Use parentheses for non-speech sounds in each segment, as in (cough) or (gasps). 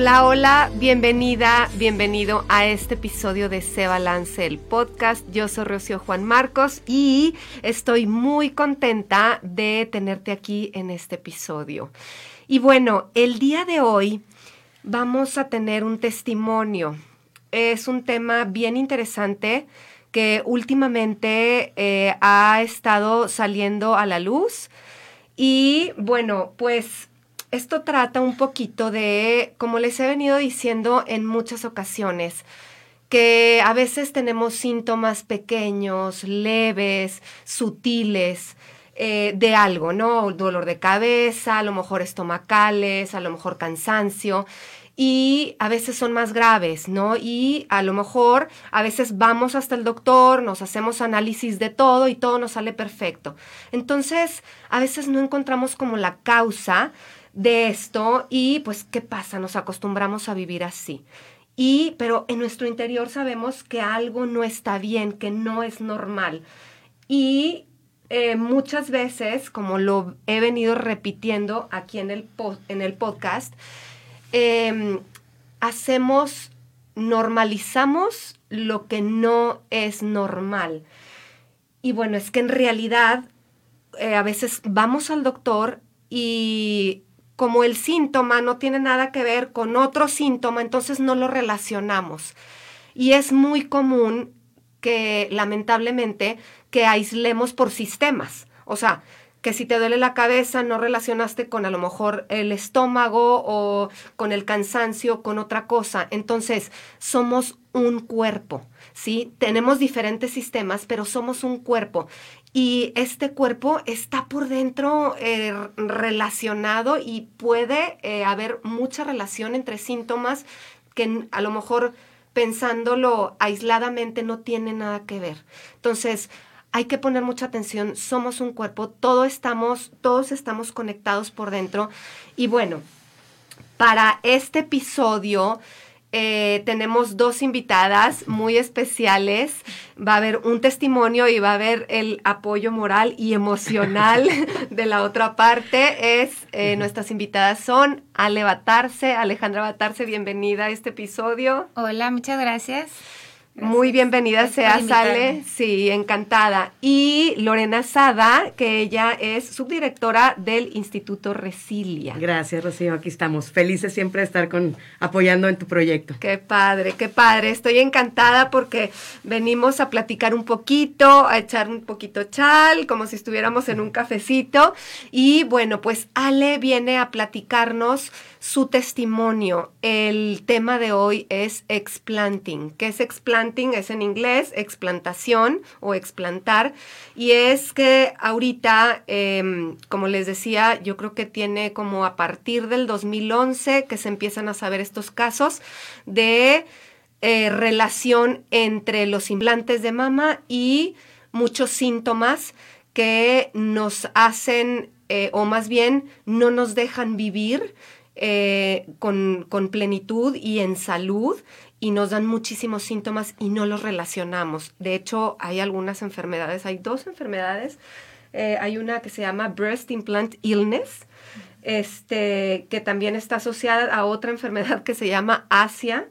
Hola, hola, bienvenida, bienvenido a este episodio de Se Balance el podcast. Yo soy Rocío Juan Marcos y estoy muy contenta de tenerte aquí en este episodio. Y bueno, el día de hoy vamos a tener un testimonio. Es un tema bien interesante que últimamente eh, ha estado saliendo a la luz. Y bueno, pues esto trata un poquito de, como les he venido diciendo en muchas ocasiones, que a veces tenemos síntomas pequeños, leves, sutiles. eh, de algo, ¿no? Dolor de cabeza, a lo mejor estomacales, a lo mejor cansancio y a veces son más graves, ¿no? Y a lo mejor a veces vamos hasta el doctor, nos hacemos análisis de todo y todo nos sale perfecto. Entonces, a veces no encontramos como la causa de esto y pues, ¿qué pasa? Nos acostumbramos a vivir así. Y, pero en nuestro interior sabemos que algo no está bien, que no es normal. Y eh, muchas veces, como lo he venido repitiendo aquí en el, en el podcast, eh, hacemos, normalizamos lo que no es normal. Y bueno, es que en realidad eh, a veces vamos al doctor y como el síntoma no tiene nada que ver con otro síntoma, entonces no lo relacionamos. Y es muy común que lamentablemente que aislemos por sistemas. O sea, que si te duele la cabeza no relacionaste con a lo mejor el estómago o con el cansancio, con otra cosa. Entonces, somos un cuerpo, ¿sí? Tenemos diferentes sistemas, pero somos un cuerpo. Y este cuerpo está por dentro eh, relacionado y puede eh, haber mucha relación entre síntomas que a lo mejor pensándolo aisladamente no tiene nada que ver. Entonces, hay que poner mucha atención, somos un cuerpo, todos estamos, todos estamos conectados por dentro. Y bueno, para este episodio eh, tenemos dos invitadas muy especiales. Va a haber un testimonio y va a haber el apoyo moral y emocional (laughs) de la otra parte. Es eh, nuestras invitadas son Ale Batarse, Alejandra Batarse, bienvenida a este episodio. Hola, muchas gracias. Muy bienvenida Gracias sea. Sale. Sí, encantada. Y Lorena Sada, que ella es subdirectora del Instituto Resilia. Gracias, Rocío. Aquí estamos. Felices siempre de estar con, apoyando en tu proyecto. Qué padre, qué padre. Estoy encantada porque venimos a platicar un poquito, a echar un poquito chal, como si estuviéramos en un cafecito. Y bueno, pues Ale viene a platicarnos su testimonio. El tema de hoy es explanting. ¿Qué es explanting? Es en inglés explantación o explantar. Y es que ahorita, em, como les decía, yo creo que tiene como a partir del 2011 que se empiezan a saber estos casos de eh, relación entre los implantes de mama y muchos síntomas que nos hacen, eh, o más bien no nos dejan vivir eh, con, con plenitud y en salud y nos dan muchísimos síntomas y no los relacionamos. De hecho, hay algunas enfermedades, hay dos enfermedades. Eh, hay una que se llama Breast Implant Illness, este, que también está asociada a otra (laughs) enfermedad que se llama ASIA.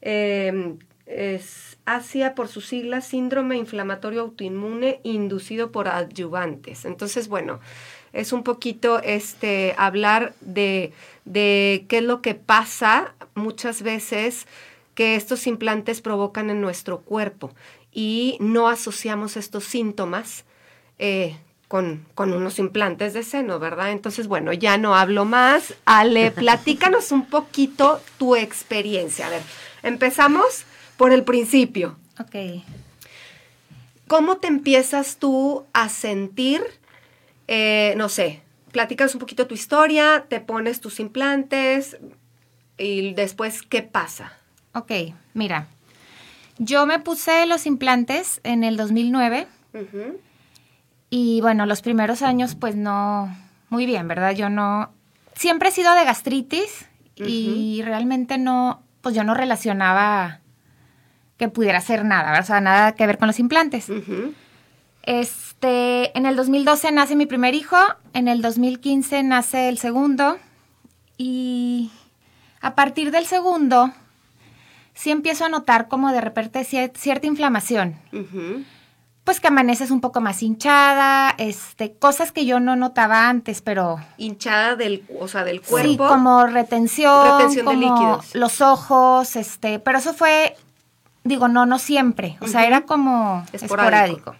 Eh, es ASIA por sus siglas, síndrome inflamatorio autoinmune inducido por adyuvantes. Entonces, bueno, es un poquito este, hablar de, de qué es lo que pasa muchas veces que estos implantes provocan en nuestro cuerpo y no asociamos estos síntomas eh, con, con, unos implantes de seno, ¿verdad? Entonces, bueno, ya no hablo más. Ale, (laughs) platícanos un poquito tu experiencia. A ver, empezamos por el principio. Ok. ¿Cómo te empiezas tú a sentir, eh, no sé, platicas un poquito tu historia, te pones tus implantes y después, ¿qué pasa? Ok, mira, yo me puse los implantes en el 2009 y bueno, los primeros años pues no, muy bien, ¿verdad? Yo no, siempre he sido de gastritis y realmente no, pues yo no relacionaba que pudiera hacer nada, ¿verdad? o sea, nada que ver con los implantes. Este, en el 2012 nace mi primer hijo, en el 2015 nace el segundo y a partir del segundo sí empiezo a notar como de repente cierta inflamación. Pues que amaneces un poco más hinchada, este, cosas que yo no notaba antes, pero... Hinchada del, o sea, del cuerpo. Sí, como retención, retención de líquidos. los ojos, este, pero eso fue, digo, no, no siempre, o sea, era como esporádico.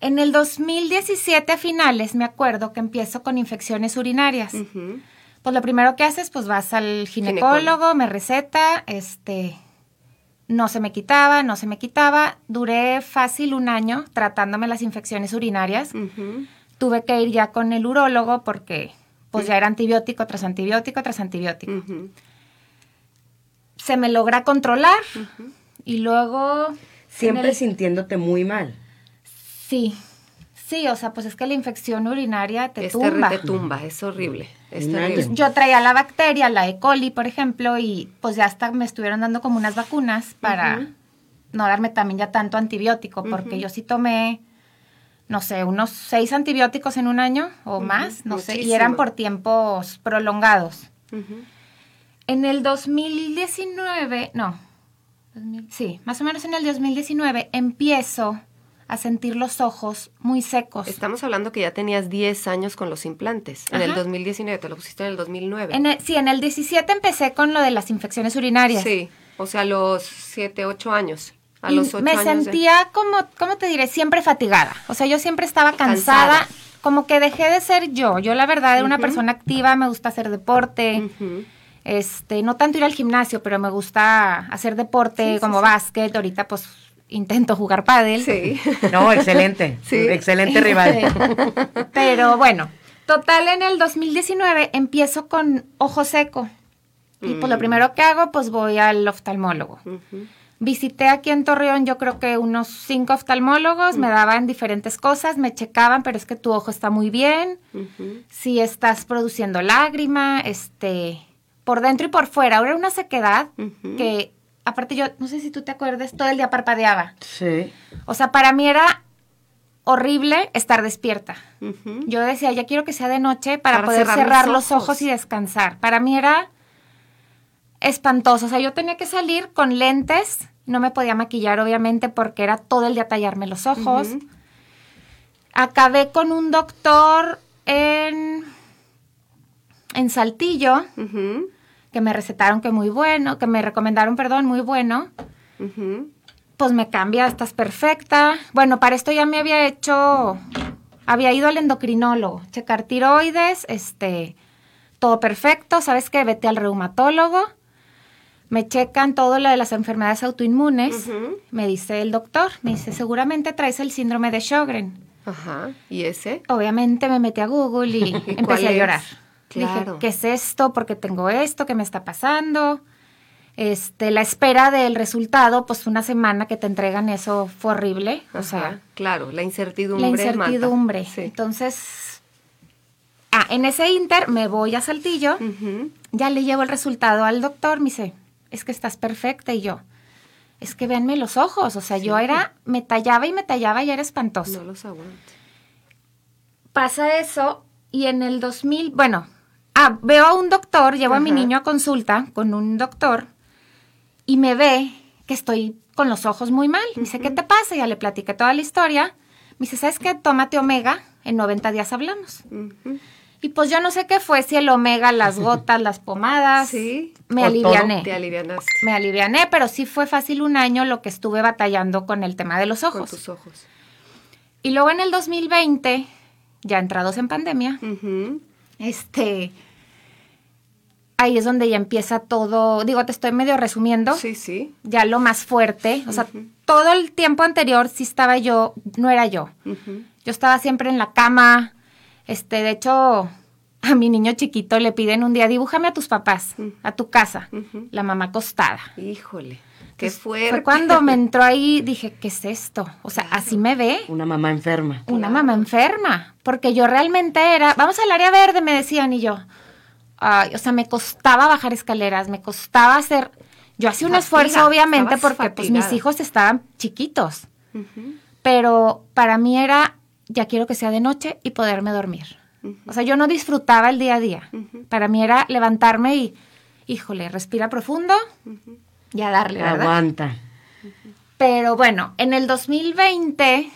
En el 2017 a finales me acuerdo que empiezo con infecciones urinarias. Pues lo primero que haces, pues vas al ginecólogo, me receta, este, no se me quitaba, no se me quitaba. Duré fácil un año tratándome las infecciones urinarias. Tuve que ir ya con el urólogo porque pues ya era antibiótico tras antibiótico tras antibiótico. Se me logra controlar y luego... Siempre sintiéndote muy mal. Sí, Sí, o sea, pues es que la infección urinaria te tumba. Te tumba, es horrible. Es Yo traía la bacteria, la E. coli, por ejemplo, y pues ya hasta me estuvieron dando como unas vacunas para no darme también ya tanto antibiótico, porque yo sí tomé, no sé, unos seis antibióticos en un año o más, no sé, y eran por tiempos prolongados. En el 2019, no, sí, más o menos en el 2019 empiezo a sentir los ojos muy secos. Estamos hablando que ya tenías 10 años con los implantes. En el 2019, te lo pusiste en el 2009. En sí, en el 17 empecé con lo de las infecciones urinarias. Sí, o sea, a los 7, 8 años. A los 8 me sentía como, ¿cómo te diré? Siempre fatigada. O sea, yo siempre estaba cansada. Como que dejé de ser yo. Yo, la verdad, era una persona activa, me gusta hacer deporte. Este, no tanto ir al gimnasio, pero me gusta hacer deporte como básquet. Ahorita, pues, intento jugar pádel. Sí. (laughs) No, excelente. (laughs) Sí. Excelente rival. (laughs) Pero bueno, total en el 2019 empiezo con ojo seco. Y pues lo mm. primero que hago, pues voy al oftalmólogo. Visité aquí en Torreón, yo creo que unos cinco oftalmólogos, me daban diferentes cosas, me checaban, pero es que tu ojo está muy bien, si estás produciendo lágrima, este, por dentro y por fuera. Ahora una sequedad que aparte yo, no sé si tú te acuerdas, todo el día parpadeaba. Sí. O sea, para mí era horrible estar despierta. Yo decía, ya quiero que sea de noche para, poder cerrar, los, ojos. y descansar. Para mí era espantoso. O sea, yo tenía que salir con lentes. No me podía maquillar, obviamente, porque era todo el día tallarme los ojos. Acabé con un doctor en, en Saltillo que me recetaron que muy bueno, que me recomendaron, perdón, muy bueno. Pues me cambia, estás perfecta. Bueno, para esto ya me había hecho, había ido al endocrinólogo, checar tiroides, este, todo perfecto, ¿sabes qué? Vete al reumatólogo. Me checan todo lo de las enfermedades autoinmunes. Me dice el doctor, me dice, seguramente traes el síndrome de Sjögren. Ajá. ¿Y ese? Obviamente me metí a Google y (laughs) empecé a llorar. Claro. ¿qué es esto? ¿Por qué tengo esto? ¿Qué me está pasando? Este, la espera del resultado, pues una semana que te entregan eso fue horrible. o sea, claro, la incertidumbre. La incertidumbre. Entonces, ah, en ese inter me voy a Saltillo, ya le llevo el resultado al doctor, me dice, es que estás perfecta y yo. Es que véanme los ojos, o sea, yo era, me tallaba y me tallaba y era espantoso. No los aguanto. Pasa eso y en el 2000, bueno, Ah, veo a un doctor, llevo a mi niño a consulta con un doctor y me ve que estoy con los ojos muy mal. Me dice, ¿qué te pasa? Ya le platiqué toda la historia. Me dice, ¿sabes qué? Tómate omega, en 90 días hablamos. Y pues yo no sé qué fue, si el omega, las (laughs) gotas, las pomadas. Sí. Me aliviané. Te alivianaste. Me aliviané, pero sí fue fácil un año lo que estuve batallando con el tema de los ojos. Con tus ojos. Y luego en el 2020, ya entrados en pandemia, este ahí es donde ya empieza todo, digo, te estoy medio resumiendo. Sí, sí. Ya lo más fuerte, o sea, todo el tiempo anterior sí estaba yo, no era yo. Yo estaba siempre en la cama, Este, de hecho, a mi niño chiquito le piden un día, dibújame a tus papás, a tu casa. La mamá acostada. Híjole, qué fuerte. Fue cuando me entró ahí, dije, ¿qué es esto? O sea, así me ve Una mamá enferma. una mamá enferma. Porque yo realmente era, vamos al área verde, me decían, y yo, o sea, me costaba bajar escaleras, me costaba hacer, yo hacía un Fatiga, esfuerzo, obviamente, porque pues mis hijos estaban chiquitos. Pero para mí era, ya quiero que sea de noche y poderme dormir. O sea, yo no disfrutaba el día a día. Para mí era levantarme y, híjole, respira profundo y a darle, ¿verdad? Aguanta. Pero bueno, en el 2020,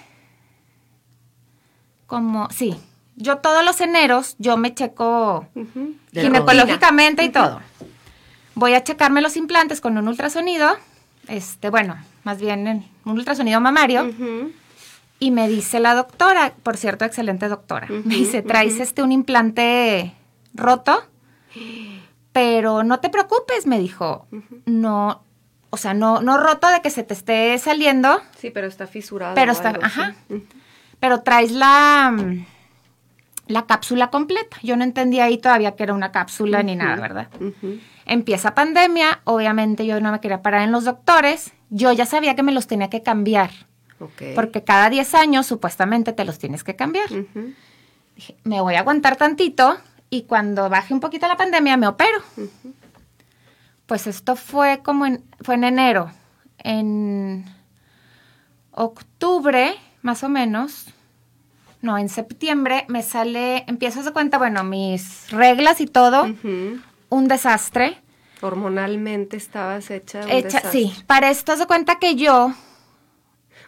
como, sí, yo todos los eneros, yo me checo ginecológicamente y todo. Voy a checarme los implantes con un ultrasonido, este, bueno, más bien en un ultrasonido mamario, y me dice la doctora, por cierto, excelente doctora, me dice, traes este un implante roto, pero no te preocupes, me dijo, no, o sea, no, no roto de que se te esté saliendo, Sí, pero está fisurado. pero está, algo ajá, pero traes la, la cápsula completa. Yo no entendía ahí todavía que era una cápsula ni nada, ¿verdad? Ujú. Empieza pandemia, obviamente yo no me quería parar en los doctores, yo ya sabía que me los tenía que cambiar, porque cada 10 años supuestamente te los tienes que cambiar. Dije, me voy a aguantar tantito y cuando baje un poquito la pandemia me opero. Pues esto fue como en, fue en enero. En octubre, más o menos, no, en septiembre me sale, empiezo a hacer cuenta, bueno, mis reglas y todo, un desastre. Hormonalmente estabas hecha. un Hecha, desastre. sí, para esto se cuenta que yo,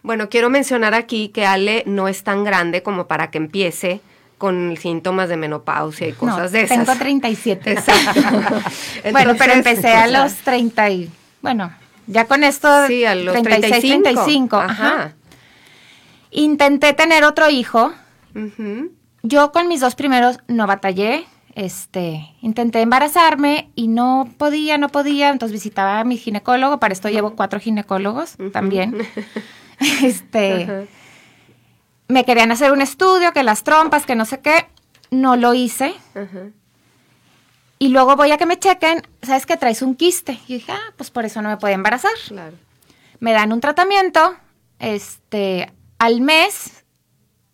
Bueno, quiero mencionar aquí que Ale no es tan grande como para que empiece con síntomas de menopausia y cosas no, de esas. tengo 37. Exacto. (laughs) bueno, pero empecé a los 30 y, bueno, ya con esto, Sí, a los 36, 35. 35, ajá. Ajá. Intenté tener otro hijo. Yo con mis dos primeros no batallé. Este, intenté embarazarme y no podía, no podía. Entonces visitaba a mi ginecólogo. Para esto llevo cuatro ginecólogos también. (laughs) Este, me querían hacer un estudio, que las trompas, que no sé qué. No lo hice. Y luego voy a que me chequen. ¿Sabes que traes un quiste? Y dije, ah, pues por eso no me puedo embarazar. Claro. me dan un tratamiento, este, al mes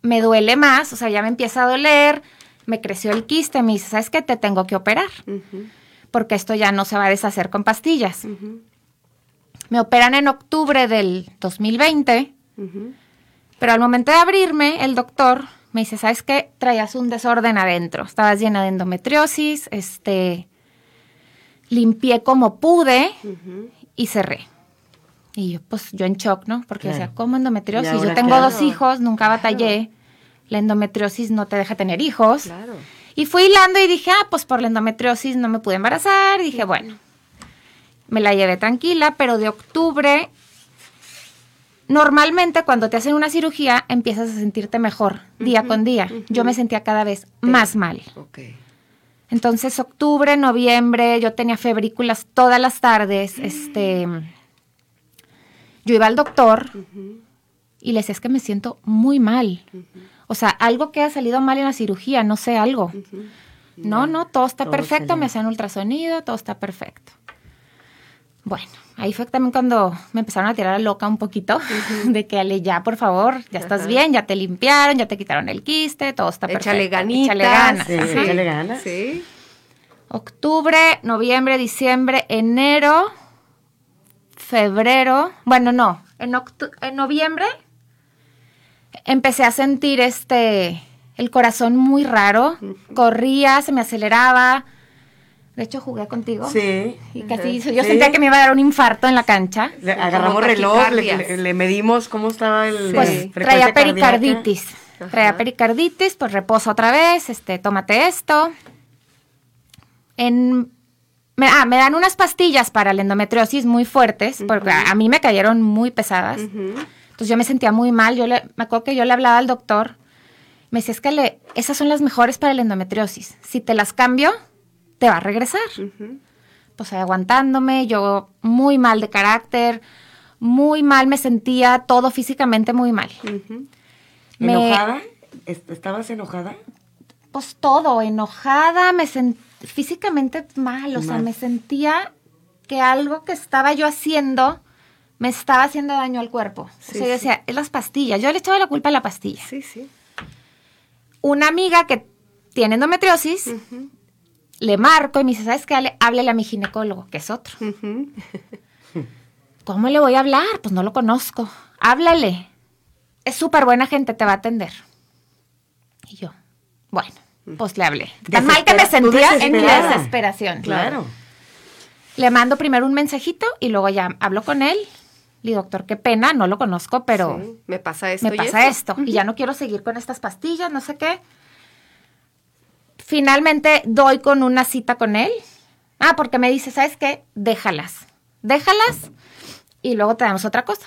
me duele más, o sea, ya me empieza a doler, me creció el quiste, me dice, ¿sabes qué? Te tengo que operar, porque esto ya no se va a deshacer con pastillas. Me operan en octubre del 2020, ujú. pero al momento de abrirme, el doctor me dice, ¿sabes qué? Traías un desorden adentro, estabas llena de endometriosis, este, limpié como pude y cerré. Y yo, pues, yo en shock, ¿no? Porque Claro. decía, ¿cómo endometriosis? ¿Y ahora Yo tengo dos hijos, nunca batallé. La endometriosis no te deja tener hijos. Claro. Y fui hilando y dije, ah, pues por la endometriosis no me pude embarazar. Y dije, bueno, me la llevé tranquila, pero de octubre, normalmente cuando te hacen una cirugía empiezas a sentirte mejor día con día. Yo me sentía cada vez más mal. Entonces, octubre, noviembre, yo tenía febrículas todas las tardes. Este, yo iba al doctor y le decía, es que me siento muy mal. O sea, algo que ha salido mal en la cirugía, no sé, algo. No, no, todo está Todo perfecto, salió. me hacían ultrasonido, todo está perfecto. Bueno, ahí fue también cuando me empezaron a tirar a loca un poquito, (laughs) de que Ale, ya, por favor, ya estás Ajá. bien, ya te limpiaron, ya te quitaron el quiste, todo está perfecto. Échale ganitas. Échale ganas. Sí, ajá. échale ganas. Sí. Octubre, noviembre, diciembre, enero, febrero. Bueno, no, en, en noviembre empecé a sentir este el corazón muy raro. Corría, se me aceleraba. De hecho, jugué contigo. Sí. Y casi yo Sí. sentía que me iba a dar un infarto en la cancha. Le agarramos reloj, le, medimos cómo estaba el Pues traía pericarditis. Ajá. Traía pericarditis, pues reposa otra vez, este, tómate esto. En me, ah, me dan unas pastillas para la endometriosis muy fuertes, porque a, a mí me cayeron muy pesadas. Entonces yo me sentía muy mal. Yo le, me acuerdo que yo le hablaba al doctor. Me decía, es que le, esas son las mejores para la endometriosis. Si te las cambio, te va a regresar. Pues ahí aguantándome, yo muy mal de carácter, muy mal me sentía, todo físicamente muy mal. Me- ¿Enojada? ¿Est- ¿Estabas enojada? pues todo, enojada, me sentí físicamente mal, o sea, me sentía que algo que estaba yo haciendo me estaba haciendo daño al cuerpo. o sea, yo decía, es las pastillas. Yo le echaba la culpa a la pastilla. Sí, sí. Una amiga que tiene endometriosis, le marco y me dice, ¿sabes qué? Háblele a mi ginecólogo, que es otro. ¿Cómo le voy a hablar? Pues no lo conozco. Háblale. Es súper buena gente, te va a atender. Y yo, bueno, pues le hablé. Tan mal que me sentía en mi desesperación. Claro. Le mando primero un mensajito y luego ya hablo con él. Le digo, doctor, qué pena, no lo conozco, pero me pasa esto. Me pasa esto. Y ya no quiero seguir con estas pastillas, no sé qué. Finalmente doy con una cita con él. Ah, porque me dice, ¿sabes qué? Déjalas. Déjalas y luego te damos otra cosa.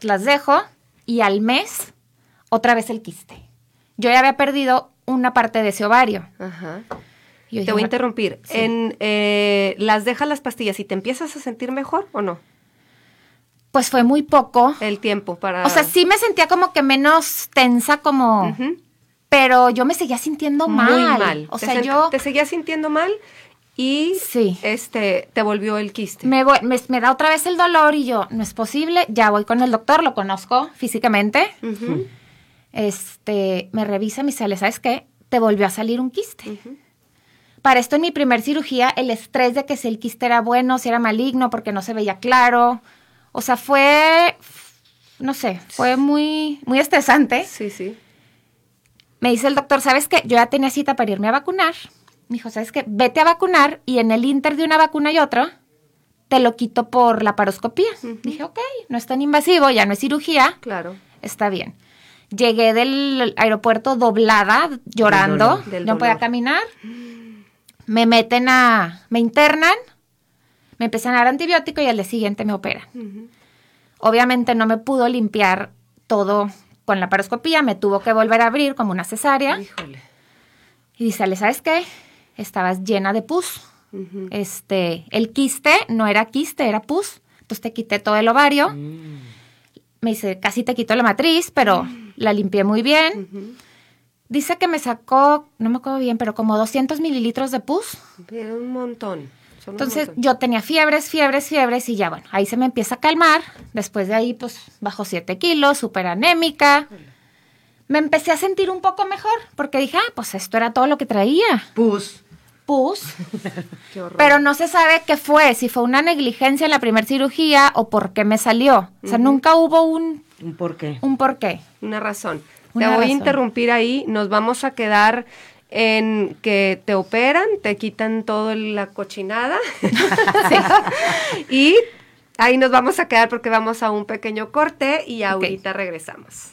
Las dejo y al mes otra vez el quiste. Yo ya había perdido una parte de ese ovario. Ajá. te voy a interrumpir. En, eh, ¿Las dejas las pastillas y te empiezas a sentir mejor o no? Pues fue muy poco. El tiempo para... O sea, sí me sentía como que menos tensa, como... Pero yo me seguía sintiendo mal. Muy mal. O sea, yo... Te seguía sintiendo mal y sí. este te volvió el quiste. Me, me, da otra vez el dolor y yo, no es posible, ya voy con el doctor, lo conozco físicamente. Este, me revisa, me sale, ¿sabes qué? Te volvió a salir un quiste. Para esto en mi primer cirugía, el estrés de que si el quiste era bueno, si era maligno, porque no se veía claro. O sea, fue, no sé, fue muy, muy estresante. Sí, sí. Me dice el doctor, ¿sabes qué? Yo ya tenía cita para irme a vacunar me dijo, ¿sabes qué? Vete a vacunar y en el inter de una vacuna y otra, te lo quito por la paroscopía. Dije, ok, no es tan invasivo, ya no es cirugía. Claro. Está bien. Llegué del aeropuerto doblada, llorando, no podía caminar. Me meten a, me internan, me empiezan a dar antibiótico y al día siguiente me operan. Obviamente no me pudo limpiar todo con la paroscopía, me tuvo que volver a abrir como una cesárea. Híjole. Y dice, ¿sabes qué? estabas llena de pus. Este, el quiste no era quiste, era pus. Entonces te quité todo el ovario. Mm. Me dice, casi te quito la matriz, pero la limpié muy bien. Dice que me sacó, no me acuerdo bien, pero como 200 mililitros de pus. Pero un montón. Entonces yo tenía fiebres, fiebres, fiebres y ya bueno, ahí se me empieza a calmar. Después de ahí pues bajo 7 kilos, súper anémica me empecé a sentir un poco mejor porque dije, ah, pues esto era todo lo que traía. Pus. Pus. (laughs) Pero no se sabe qué fue, si fue una negligencia en la primera cirugía o por qué me salió. O sea, nunca hubo un... Un por qué. Un por qué. Una razón. te voy a interrumpir ahí, nos vamos a quedar en que te operan, te quitan toda la cochinada (laughs) (laughs) y ahí nos vamos a quedar porque vamos a un pequeño corte y ahorita regresamos.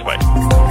anyway.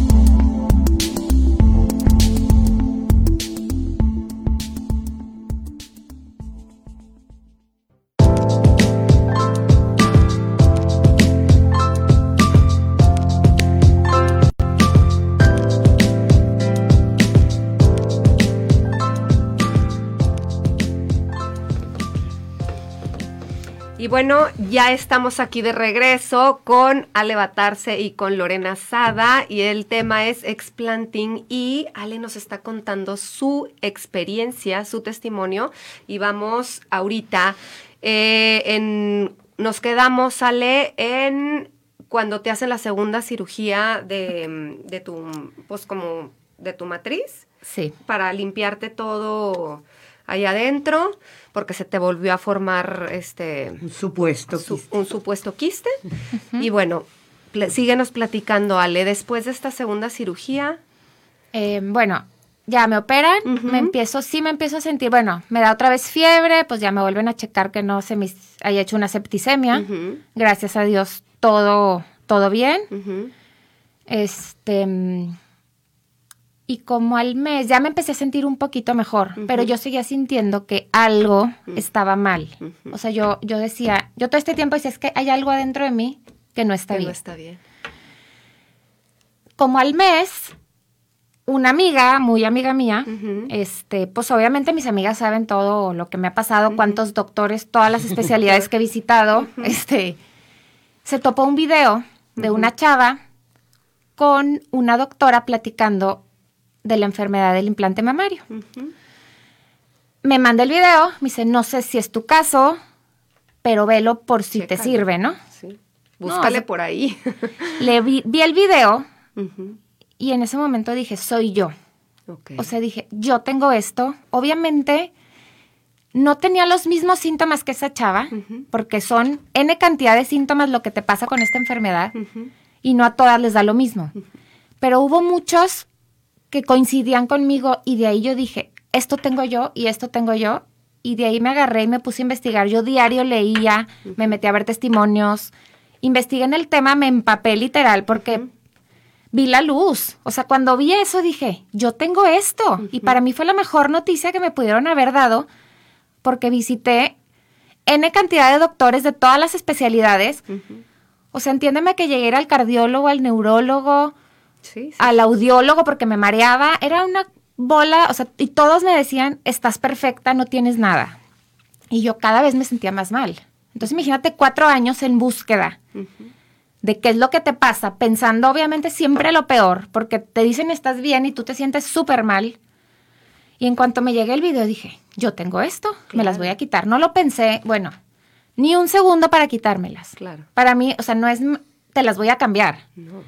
Bueno, ya estamos aquí de regreso con Ale Batarse y con Lorena Sada y el tema es explanting y Ale nos está contando su experiencia, su testimonio y vamos ahorita eh, en, nos quedamos Ale en cuando te hacen la segunda cirugía de, de tu, pues como de tu matriz. Sí. Para limpiarte todo allá adentro, porque se te volvió a formar este Un supuesto. su- quiste. un supuesto quiste. Y bueno, pl- síguenos platicando, Ale, después de esta segunda cirugía. Eh, bueno, ya me operan, me empiezo, sí me empiezo a sentir, bueno, me da otra vez fiebre, pues ya me vuelven a checar que no se me haya hecho una septicemia. Gracias a Dios, todo, todo bien. Este. Y como al mes ya me empecé a sentir un poquito mejor, pero yo seguía sintiendo que algo estaba mal. O sea, yo, yo decía, yo todo este tiempo decía, es que hay algo adentro de mí que no está Que bien. no está bien. Como al mes, una amiga, muy amiga mía, este, pues obviamente mis amigas saben todo lo que me ha pasado, cuántos doctores, todas las (laughs) especialidades que he visitado, este, se topó un video de una chava con una doctora platicando de la enfermedad del implante mamario. Me manda el video, me dice, no sé si es tu caso, pero velo por si te sirve, ¿no? Sí. Búscale por ahí. (laughs) Le vi, vi el video y en ese momento dije, soy yo. O sea, dije, yo tengo esto. Obviamente, no tenía los mismos síntomas que esa chava, porque son N cantidad de síntomas lo que te pasa con esta enfermedad, y no a todas les da lo mismo. Pero hubo muchos que coincidían conmigo y de ahí yo dije, esto tengo yo y esto tengo yo. Y de ahí me agarré y me puse a investigar. Yo diario leía, me metí a ver testimonios, investigué en el tema, me empapé literal porque vi la luz. O sea, cuando vi eso dije, yo tengo esto. Y para mí fue la mejor noticia que me pudieron haber dado porque visité N cantidad de doctores de todas las especialidades. O sea, entiéndeme que llegué al cardiólogo, al neurólogo, Sí, sí. al audiólogo porque me mareaba. Era una bola, o sea, y todos me decían, estás perfecta, no tienes nada. Y yo cada vez me sentía más mal. Entonces imagínate cuatro años en búsqueda de qué es lo que te pasa, pensando obviamente siempre lo peor, porque te dicen estás bien y tú te sientes súper mal. Y en cuanto me llegué el video dije, yo tengo esto, me las voy a quitar. No lo pensé, bueno, ni un segundo para quitármelas. Claro. Para mí, o sea, no es, te las voy a cambiar. No,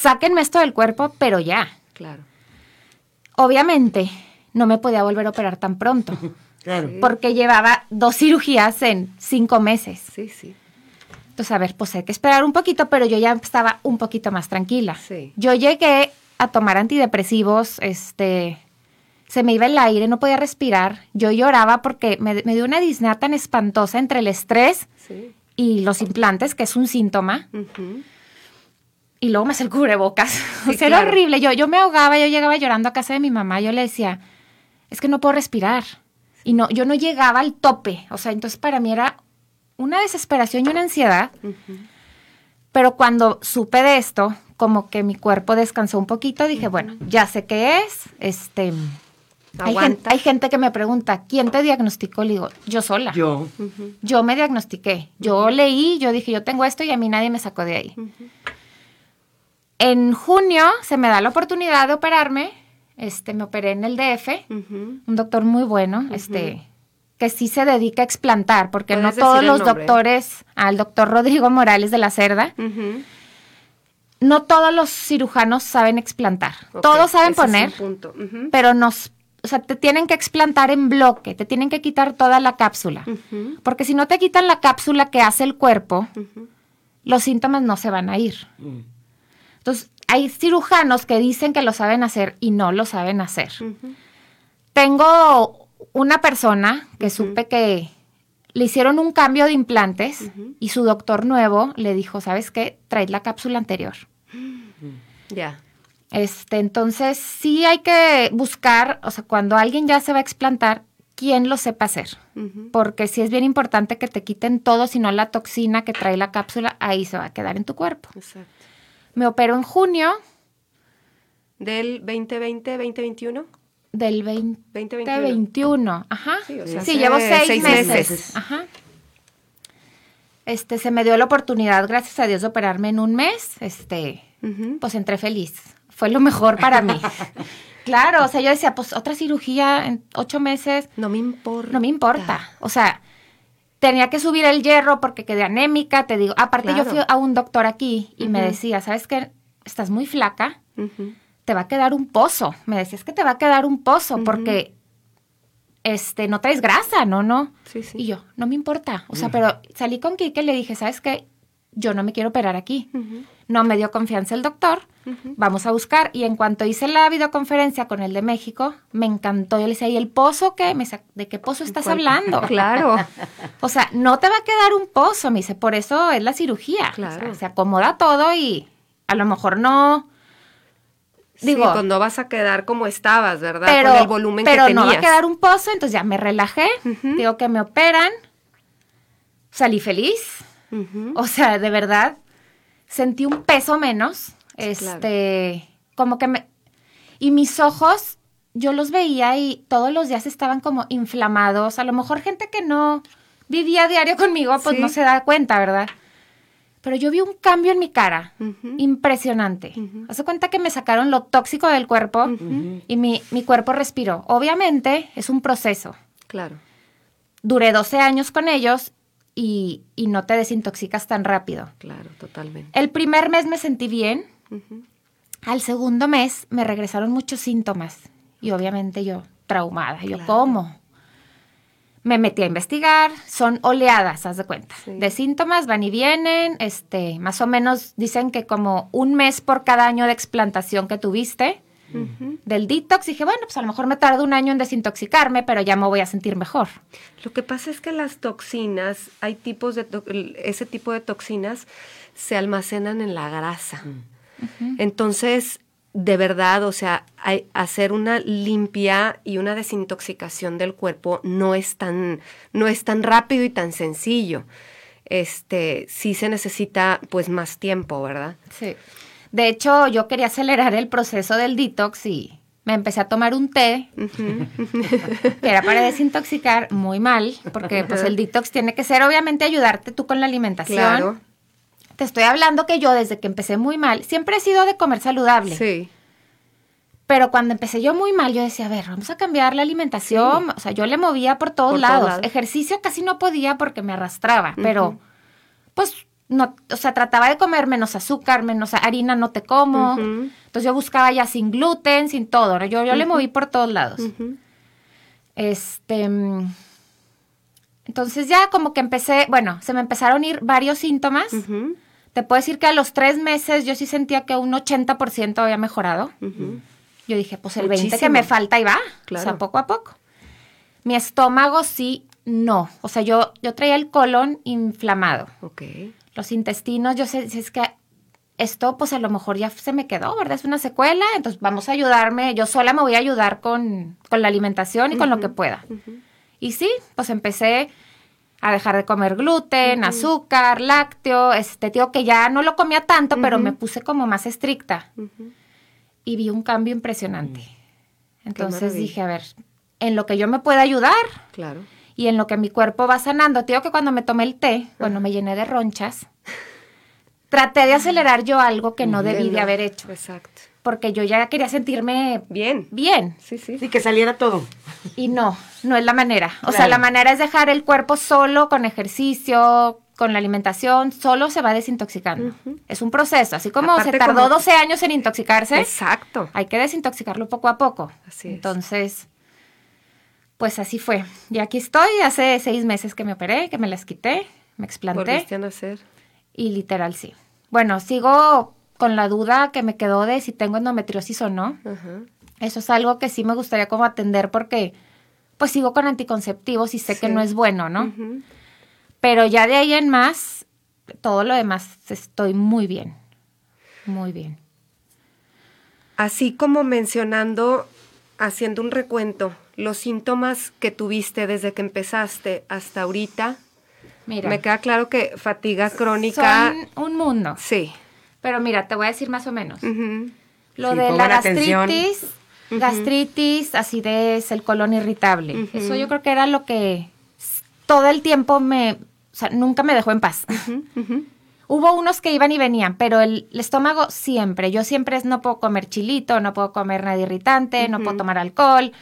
Sáquenme esto del cuerpo, pero ya. claro. Obviamente, no me podía volver a operar tan pronto, (laughs) Claro. porque llevaba dos cirugías en cinco meses. Sí, sí. Entonces, a ver, pues hay que esperar un poquito, pero yo ya estaba un poquito más tranquila. Sí. Yo llegué a tomar antidepresivos, este, se me iba el aire, no podía respirar. Yo lloraba porque me, me dio una disnea tan espantosa entre el estrés Sí. y los implantes, que es un síntoma. Y luego me hace el cubrebocas. (laughs) Sí, o sea, era horrible. Yo, yo me ahogaba, yo llegaba llorando a casa de mi mamá. Yo le decía, es que no puedo respirar. Y no, yo no llegaba al tope. O sea, entonces para mí era una desesperación y una ansiedad. Pero cuando supe de esto, como que mi cuerpo descansó un poquito, dije, bueno, ya sé qué es. Este, hay, gen- Aguanta. hay gente que me pregunta, ¿quién te diagnosticó? Le digo, yo sola. Yo. Yo me diagnostiqué. Yo leí, yo dije, yo tengo esto y a mí nadie me sacó de ahí. En junio se me da la oportunidad de operarme. Este, me operé en el DF, un doctor muy bueno, este, que sí se dedica a explantar, porque no ¿Puedes decir todos los nombre? doctores, al doctor Rodrigo Morales de la Cerda, no todos los cirujanos saben explantar. Todos saben poner, pero nos, o sea, te tienen que explantar en bloque, te tienen que quitar toda la cápsula. Porque si no te quitan la cápsula que hace el cuerpo, los síntomas no se van a ir. Entonces, hay cirujanos que dicen que lo saben hacer y no lo saben hacer. Tengo una persona que supe que le hicieron un cambio de implantes y su doctor nuevo le dijo, ¿sabes qué? Traed la cápsula anterior. (gasps) Ya. Este, entonces sí hay que buscar, o sea, cuando alguien ya se va a explantar, quién lo sepa hacer. Porque sí es bien importante que te quiten todo, si no la toxina que trae la cápsula, ahí se va a quedar en tu cuerpo. Exacto. Me opero en junio Del 2020, 2021. del 2021. 2021. Ajá. Sí, Sí, o sea, hace llevo seis, seis meses. meses. Ajá. este, se me dio la oportunidad, gracias a Dios, de operarme en un mes. Este, pues entré feliz. Fue lo mejor para mí. (laughs) claro, o sea, yo decía, pues otra cirugía en ocho meses. No me importa. No me importa. O sea, tenía que subir el hierro porque quedé anémica, te digo. Aparte, yo fui a un doctor aquí y me decía, ¿sabes qué? Estás muy flaca, te va a quedar un pozo. Me decía, es que te va a quedar un pozo porque este, no traes grasa, ¿no? No. Sí, sí. Y yo, no me importa. O sea, pero salí con Kike y le dije, ¿sabes qué? Yo no me quiero operar aquí. No me dio confianza el doctor. Vamos a buscar. Y en cuanto hice la videoconferencia con el de México, me encantó. Yo le decía, ¿y el pozo qué? Me ¿De qué pozo estás hablando? (laughs) Claro. (laughs) o sea, no te va a quedar un pozo. Me dice, por eso es la cirugía. Claro. se acomoda todo y a lo mejor no Digo, sí, no vas a quedar como estabas, ¿verdad? Pero, Con el volumen pero que tenías. no va a quedar un pozo, entonces ya me relajé. Digo que me operan. Salí feliz. O sea, de verdad, sentí un peso menos. este, como que me... Y mis ojos, yo los veía y todos los días estaban como inflamados. A lo mejor gente que no vivía a diario conmigo, pues no se da cuenta, ¿verdad? pero yo vi un cambio en mi cara impresionante. Hace cuenta que me sacaron lo tóxico del cuerpo y mi, mi, cuerpo respiró. Obviamente es un proceso. Claro. Duré 12 años con ellos y, y, no te desintoxicas tan rápido. Claro, totalmente. El primer mes me sentí bien. Al segundo mes me regresaron muchos síntomas y obviamente yo traumada. Yo, ¿cómo? me metí a investigar, son oleadas, haz de cuenta, de síntomas, van y vienen, este, más o menos dicen que como un mes por cada año de explantación que tuviste del detox, dije, bueno, pues a lo mejor me tardo un año en desintoxicarme, pero ya me voy a sentir mejor. Lo que pasa es que las toxinas, hay tipos de, ese tipo de toxinas se almacenan en la grasa. Entonces, de verdad, o sea, hacer una limpia y una desintoxicación del cuerpo no es tan, no es tan rápido y tan sencillo. Este, sí se necesita pues más tiempo, ¿verdad? Sí. De hecho, yo quería acelerar el proceso del detox y me empecé a tomar un té que era para desintoxicar muy mal, porque pues el detox tiene que ser obviamente ayudarte tú con la alimentación. Claro. Te estoy hablando que yo desde que empecé muy mal, siempre he sido de comer saludable. Sí. Pero cuando empecé yo muy mal, yo decía, a ver, vamos a cambiar la alimentación. O sea, yo le movía por todos, lados. Ejercicio casi no podía porque me arrastraba, pero pues no, o sea, trataba de comer menos azúcar, menos harina, no te como. Entonces yo buscaba ya sin gluten, sin todo. Yo, yo le moví por todos lados. Este. Mm, entonces ya como que empecé, bueno, se me empezaron a ir varios síntomas. Te puedo decir que a los tres meses yo sí sentía que un 80% había mejorado. Yo dije, pues el 20 que me falta y va. Claro. O sea, poco a poco. Mi estómago sí, no. O sea, yo, yo traía el colon inflamado. Ok. Los intestinos, yo sé, es que esto pues a lo mejor ya se me quedó, ¿verdad? Es una secuela, entonces vamos a ayudarme, yo sola me voy a ayudar con, la alimentación y con lo que pueda. Y sí, pues empecé a dejar de comer gluten, azúcar, lácteo, este tío que ya no lo comía tanto, pero me puse como más estricta. Y vi un cambio impresionante. Entonces dije, a ver, en lo que yo me pueda ayudar. Claro. Y en lo que mi cuerpo va sanando. Tío que cuando me tomé el té, cuando me llené de ronchas, traté de acelerar yo algo que no debí de haber hecho. Exacto porque yo ya quería sentirme bien. Bien. Sí, sí. Sí, que saliera todo. Y no, no es la manera. O sea, la manera es dejar el cuerpo solo con ejercicio, con la alimentación, solo se va desintoxicando. Es un proceso, así como se tardó 12 años en intoxicarse. Exacto. Hay que desintoxicarlo poco a poco. Así es. Entonces, pues así fue. Y aquí estoy, hace seis meses que me operé, que me las quité, me explanté. ¿Volviste a nacer? Y literal, sí. Bueno, sigo con la duda que me quedó de si tengo endometriosis o no. Eso es algo que sí me gustaría como atender porque pues sigo con anticonceptivos y sé que no es bueno, ¿no? Pero ya de ahí en más, todo lo demás estoy muy bien, muy bien. Así como mencionando, haciendo un recuento, los síntomas que tuviste desde que empezaste hasta ahorita, Mira, me queda claro que fatiga crónica. Son un mundo. Sí. Pero mira, te voy a decir más o menos. Lo de la gastritis, gastritis, acidez, el colon irritable. Eso yo creo que era lo que todo el tiempo me sea, nunca me dejó en paz. Hubo unos que iban y venían, pero el, estómago siempre. Yo siempre no puedo comer chilito, no puedo comer nada irritante, no puedo tomar alcohol,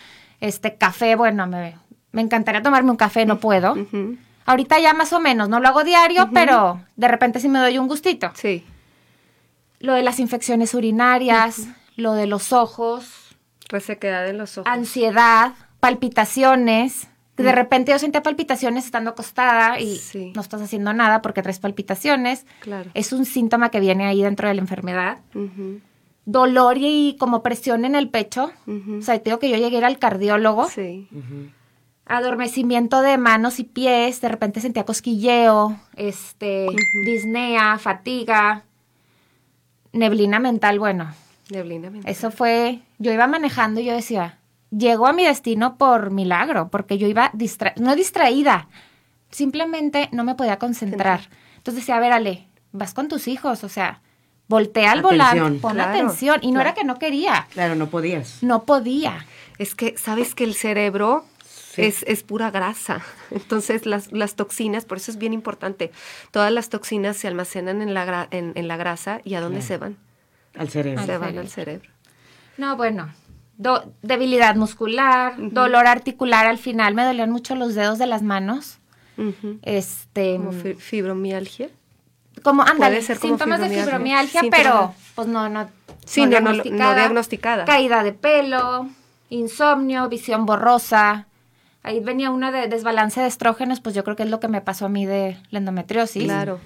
este café, bueno, me, me encantaría tomarme un café, no puedo. Ahorita ya más o menos, no lo hago diario, pero de repente sí me doy un gustito. Sí. Lo de las infecciones urinarias, lo de los ojos, Resequedad en los ojos. ansiedad, palpitaciones. De repente yo sentía palpitaciones estando acostada y Sí. no estás haciendo nada porque traes palpitaciones. Claro. Es un síntoma que viene ahí dentro de la enfermedad. Ujú, Dolor y como presión en el pecho. O sea, te digo que yo llegué al cardiólogo. Sí. Adormecimiento de manos y pies. De repente sentía cosquilleo, este, disnea, fatiga, neblina mental. Bueno, Neblina mental. eso fue, yo iba manejando y yo decía, llego a mi destino por milagro, porque yo iba distra no distraída, simplemente no me podía concentrar. Entonces decía, a ver, Ale, vas con tus hijos, o sea, voltea al volante, Atención. pon Claro, atención. Y no claro. era que no quería, Claro, no podías. no podía. Es que, ¿sabes que el cerebro Sí. es, es pura grasa? (laughs) Entonces, las, las toxinas, por eso es bien importante, todas las toxinas se almacenan en la, gra- en, en la grasa y ¿a dónde se van? Al cerebro. Al se van cerebro. al cerebro. No, bueno, do- debilidad muscular, dolor articular al final, me dolían mucho los dedos de las manos. Este, Como fi- fibromialgia. Como ándale, Puede ser como síntomas de fibromialgia. pero pues no, no. Sí, no, no, no diagnosticada. Caída de pelo, insomnio, visión borrosa. Ahí venía una de desbalance de estrógenos, pues yo creo que es lo que me pasó a mí de la endometriosis. Claro.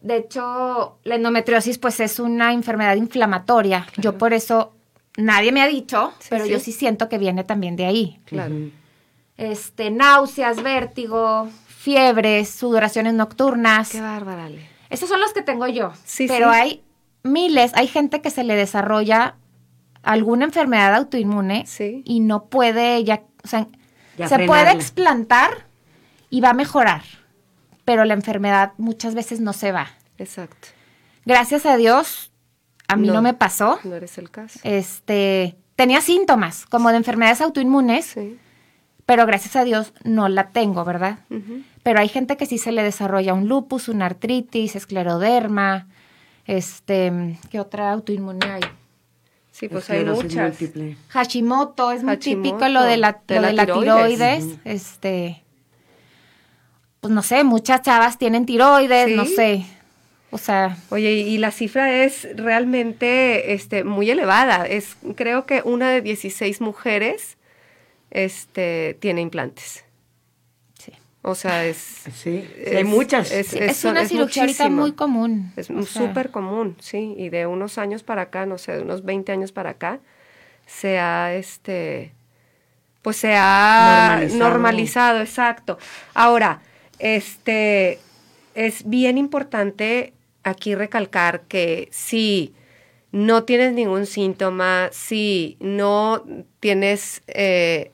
De hecho, la endometriosis pues es una enfermedad inflamatoria. Yo por eso nadie me ha dicho, Sí, pero sí. yo sí siento que viene también de ahí. Claro. Este, náuseas, vértigo, fiebres, sudoraciones nocturnas. Qué bárbara, Ale. Esos son los que tengo yo. Sí, pero sí. hay miles, hay gente que se le desarrolla alguna enfermedad autoinmune Sí. y no puede ya, o sea, Ya se puede explantar y va a mejorar, pero la enfermedad muchas veces no se va. Exacto. Gracias a Dios, a mí no, No. me pasó. No eres el caso. Este, tenía síntomas como de enfermedades autoinmunes, Sí. pero gracias a Dios no la tengo, ¿verdad? Pero hay gente que sí se le desarrolla un lupus, una artritis, escleroderma, este, ¿qué otra autoinmune hay? Sí, pues hay muchas. múltiple. Hashimoto, es muy Hashimoto, típico lo de la, de lo la de la tiroides. tiroides, este, pues no sé, muchas chavas tienen tiroides, Sí. no sé, o sea, Oye, y y la cifra es realmente este, muy elevada. Es, creo que una de 16 mujeres este, tiene implantes. O sea, es... Sí, es- hay muchas. Es, una es cirugía ahorita muy común. Es o sea, súper común, sí. Y de unos años para acá, no sé, de unos 20 años para acá, se ha, este, pues se ha Normalizado. normalizado, exacto. Ahora, este, es bien importante aquí recalcar que si no tienes ningún síntoma, si no tienes eh,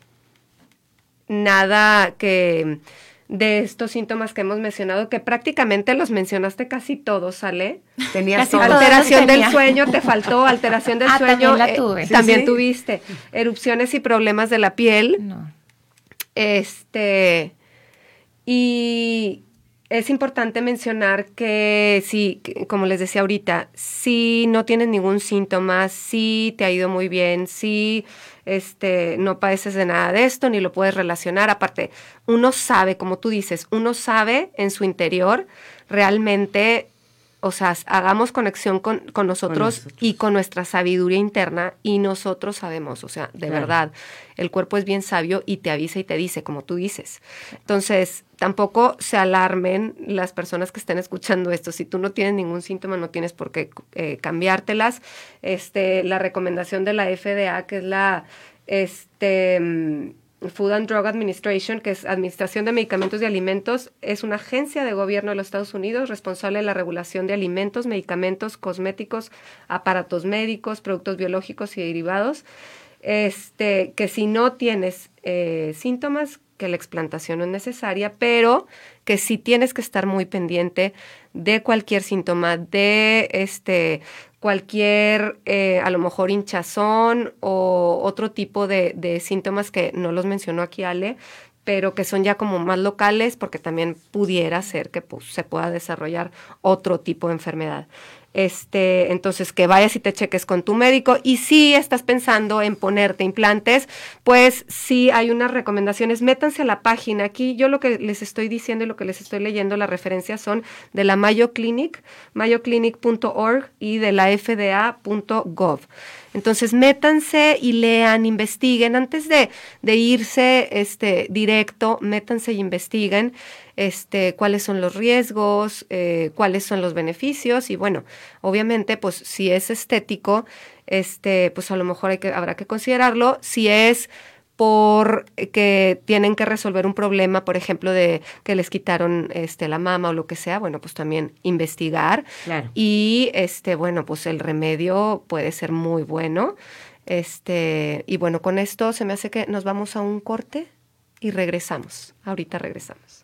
nada que de estos síntomas que hemos mencionado, que prácticamente los mencionaste casi todos, ¿sale? (laughs) Tenías Casi. Alteración del sueño, te faltó, alteración del Ah, sueño. también la eh, tuve. Sí, también sí. tuviste. Erupciones y problemas de la piel. No. Este. Y es importante mencionar que sí, que, como les decía ahorita, si no tienes ningún síntoma, si te ha ido muy bien, si este, no padeces de nada de esto, ni lo puedes relacionar. Aparte, uno sabe, como tú dices, uno sabe en su interior realmente, o sea, hagamos conexión con, con nosotros nosotros. y con nuestra sabiduría interna y nosotros sabemos, o sea, de Claro. verdad, el cuerpo es bien sabio y te avisa y te dice, como tú dices. Entonces, tampoco se alarmen las personas que estén escuchando esto. Si tú no tienes ningún síntoma, no tienes por qué eh, cambiártelas. Este, la recomendación de la FDA, que es la este, mm, Food and Drug Administration, que es Administración de Medicamentos y Alimentos, es una agencia de gobierno de los Estados Unidos responsable de la regulación de alimentos, medicamentos, cosméticos, aparatos médicos, productos biológicos y derivados. Este, que si no tienes eh, síntomas, que la explantación no es necesaria, pero que sí tienes que estar muy pendiente de cualquier síntoma, de este cualquier, eh, a lo mejor hinchazón o otro tipo de, síntomas que no los mencionó aquí Ale, pero que son ya como más locales porque también pudiera ser que pues, se pueda desarrollar otro tipo de enfermedad. Este, entonces que vayas y te cheques con tu médico y si estás pensando en ponerte implantes, pues sí hay unas recomendaciones, métanse a la página. Aquí yo lo que les estoy diciendo y lo que les estoy leyendo, las referencias son de la Mayo Clinic, mayoclinic.org y de la fda.gov. Entonces métanse y lean, investiguen antes de, de irse este, directo, métanse y investiguen este, cuáles son los riesgos, eh, cuáles son los beneficios y bueno, obviamente pues si es estético, este, pues a lo mejor hay que, habrá que considerarlo. Si es por que tienen que resolver un problema, por ejemplo, de que les quitaron este la mama o lo que sea, bueno, pues también investigar. Y este, bueno, pues el remedio puede ser muy bueno. Este, y bueno, con esto se me hace que nos vamos a un corte y regresamos. Ahorita regresamos.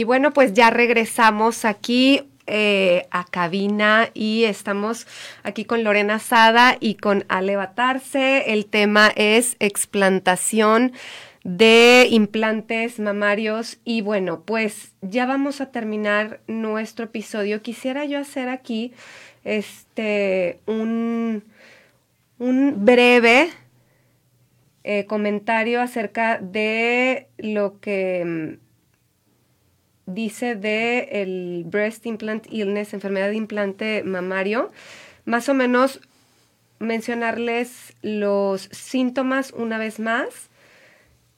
Y bueno, pues ya regresamos aquí eh, a cabina y estamos aquí con Lorena Sada y con Ale Batarse. El tema es explantación de implantes mamarios y bueno, pues ya vamos a terminar nuestro episodio. Quisiera yo hacer aquí este un, un breve eh, comentario acerca de lo que mm, dice de el breast implant illness, enfermedad de implante mamario, más o menos mencionarles los síntomas una vez más.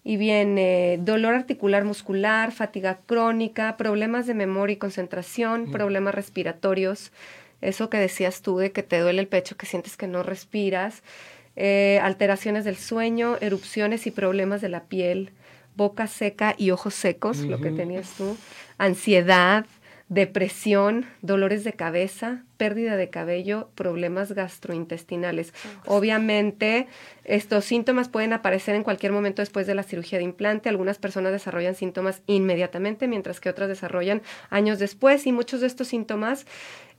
Y viene dolor articular muscular, fatiga crónica, problemas de memoria y concentración, problemas respiratorios, eso que decías tú de que te duele el pecho, que sientes que no respiras, eh, alteraciones del sueño, erupciones y problemas de la piel, boca seca y ojos secos, lo que tenías tú, ansiedad, depresión, dolores de cabeza, pérdida de cabello, problemas gastrointestinales. Obviamente, estos síntomas pueden aparecer en cualquier momento después de la cirugía de implante. Algunas personas desarrollan síntomas inmediatamente, mientras que otras desarrollan años después y muchos de estos síntomas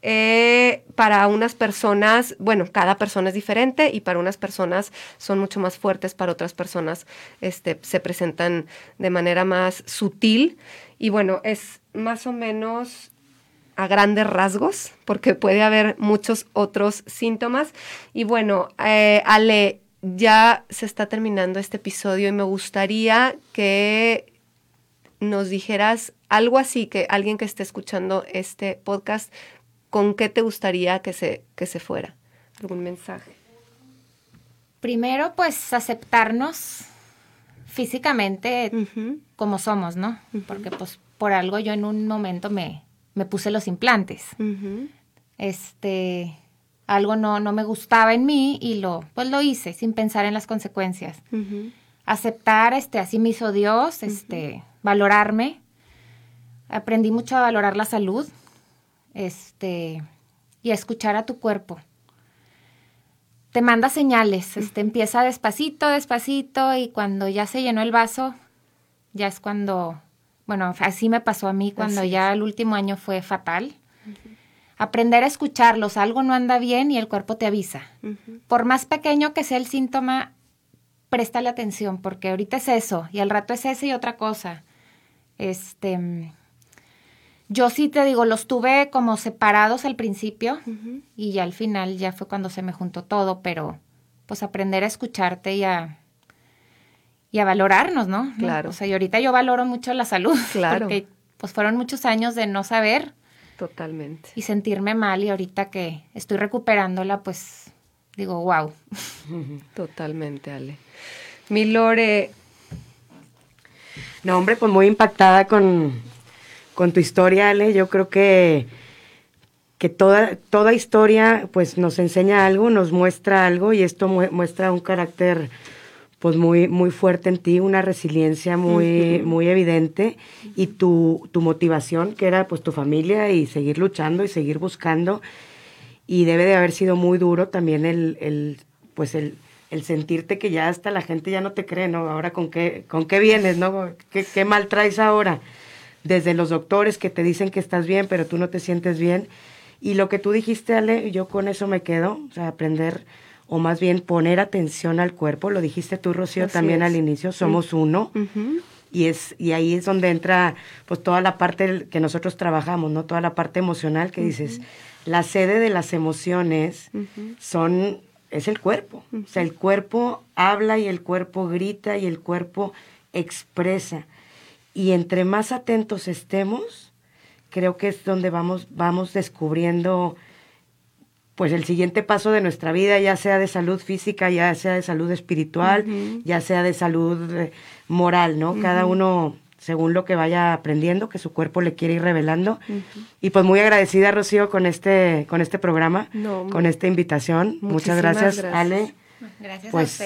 eh, para unas personas, bueno, cada persona es diferente y para unas personas son mucho más fuertes, para otras personas este, se presentan de manera más sutil. Y bueno, es más o menos a grandes rasgos, porque puede haber muchos otros síntomas. Y bueno, eh, Ale, ya se está terminando este episodio y me gustaría que nos dijeras algo así, que alguien que esté escuchando este podcast ¿con qué te gustaría que se, que se fuera? ¿Algún mensaje? Primero, pues aceptarnos físicamente como somos, ¿no? Porque pues por algo yo en un momento me, me puse los implantes. Este, algo no, no me gustaba en mí y lo, pues lo hice sin pensar en las consecuencias. Aceptar, este, así me hizo Dios, este, valorarme. Aprendí mucho a valorar la salud, este, y a escuchar a tu cuerpo. Te manda señales, este, empieza despacito, despacito, y cuando ya se llenó el vaso, ya es cuando, bueno, así me pasó a mí cuando ya el último año fue fatal. Aprender a escucharlos, algo no anda bien y el cuerpo te avisa. Por más pequeño que sea el síntoma, préstale atención, porque ahorita es eso, y al rato es ese y otra cosa. Este, yo sí te digo, los tuve como separados al principio y ya al final ya fue cuando se me juntó todo, pero pues aprender a escucharte y a, y a valorarnos, ¿no? Claro. O sea, y ahorita yo valoro mucho la salud. (laughs) Claro. Porque pues fueron muchos años de no saber Totalmente. Y sentirme mal y ahorita que estoy recuperándola, pues digo, wow. (laughs) Totalmente, Ale. Mi Lore. No, hombre, pues muy impactada con, tu historia, Ale. Yo creo que, que toda, toda historia pues nos enseña algo, nos muestra algo y esto muestra un carácter pues muy, muy fuerte en ti, una resiliencia muy, muy evidente y tu, tu, motivación, que era pues tu familia y seguir luchando y seguir buscando. Y debe de haber sido muy duro también el, el pues el, el, sentirte que ya hasta la gente ya no te cree, ¿no? Ahora con qué, con qué vienes, ¿no? ¿Qué, ¿Qué mal traes ahora? Desde los doctores que te dicen que estás bien, pero tú no te sientes bien. Y lo que tú dijiste, Ale, yo con eso me quedo, o sea, aprender o más bien poner atención al cuerpo. Lo dijiste tú, Rocío, también al inicio, somos uno. Y, es, y ahí es donde entra pues toda la parte que nosotros trabajamos, ¿no? Toda la parte emocional que dices, la sede de las emociones son, es el cuerpo. O sea, el cuerpo habla y el cuerpo grita y el cuerpo expresa. Y entre más atentos estemos, creo que es donde vamos, vamos descubriendo pues el siguiente paso de nuestra vida, ya sea de salud física, ya sea de salud espiritual, ya sea de salud eh, moral, ¿no? Cada uno según lo que vaya aprendiendo, que su cuerpo le quiere ir revelando. Y pues muy agradecida, Rocío, con este, con este programa, con esta invitación. Muchas gracias, Ale. Gracias a pues,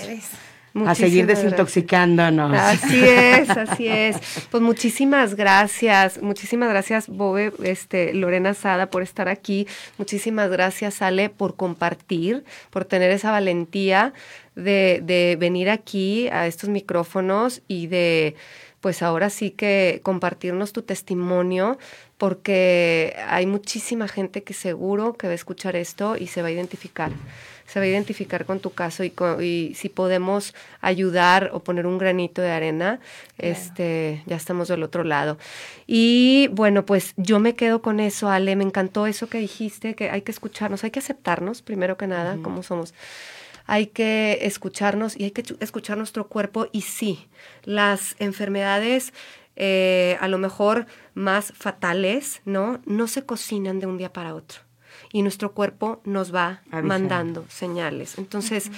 a seguir desintoxicándonos. Así es, así es. Pues muchísimas gracias, muchísimas gracias, Bobe, este, Lorena Sada, por estar aquí. Muchísimas gracias, Ale, por compartir, por tener esa valentía de, de venir aquí a estos micrófonos y de pues ahora sí que compartirnos tu testimonio, porque hay muchísima gente que seguro que va a escuchar esto y se va a identificar se va a identificar con tu caso y, si podemos ayudar o poner un granito de arena, este, ya estamos del otro lado. Y bueno, pues yo me quedo con eso, Ale, me encantó eso que dijiste, que hay que escucharnos, hay que aceptarnos, primero que nada, como somos hay que escucharnos y hay que escuchar nuestro cuerpo y sí, las enfermedades eh, a lo mejor más fatales, ¿no? No se cocinan de un día para otro y nuestro cuerpo nos va mandando señales. Entonces,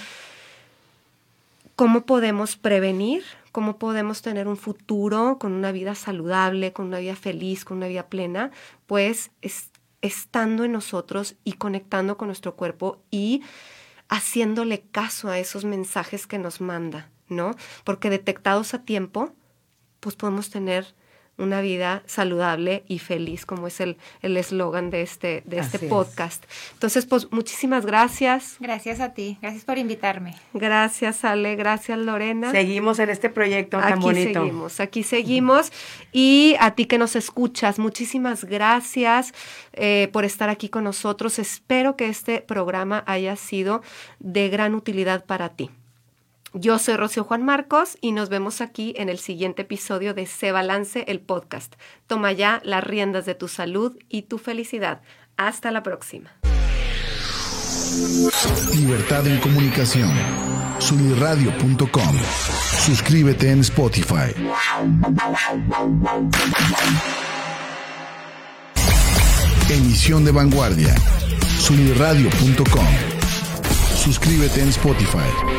¿cómo podemos prevenir? ¿Cómo podemos tener un futuro con una vida saludable, con una vida feliz, con una vida plena? Pues estando en nosotros y conectando con nuestro cuerpo y haciéndole caso a esos mensajes que nos manda, ¿no? Porque detectados a tiempo, pues podemos tener una vida saludable y feliz, como es el eslogan de este, de este podcast. Entonces, pues muchísimas gracias. Gracias a ti, gracias por invitarme. Gracias, Ale, gracias, Lorena. Seguimos en este proyecto tan bonito. Aquí seguimos, aquí seguimos. Y a ti que nos escuchas, muchísimas gracias eh, por estar aquí con nosotros. Espero que este programa haya sido de gran utilidad para ti. Yo soy Rocío Juan Marcos y nos vemos aquí en el siguiente episodio de Se Balance el podcast. Toma ya las riendas de tu salud y tu felicidad. Hasta la próxima. Libertad en comunicación. Sunirradio.com. Suscríbete en Spotify. Emisión de vanguardia. Sunirradio.com. Suscríbete en Spotify.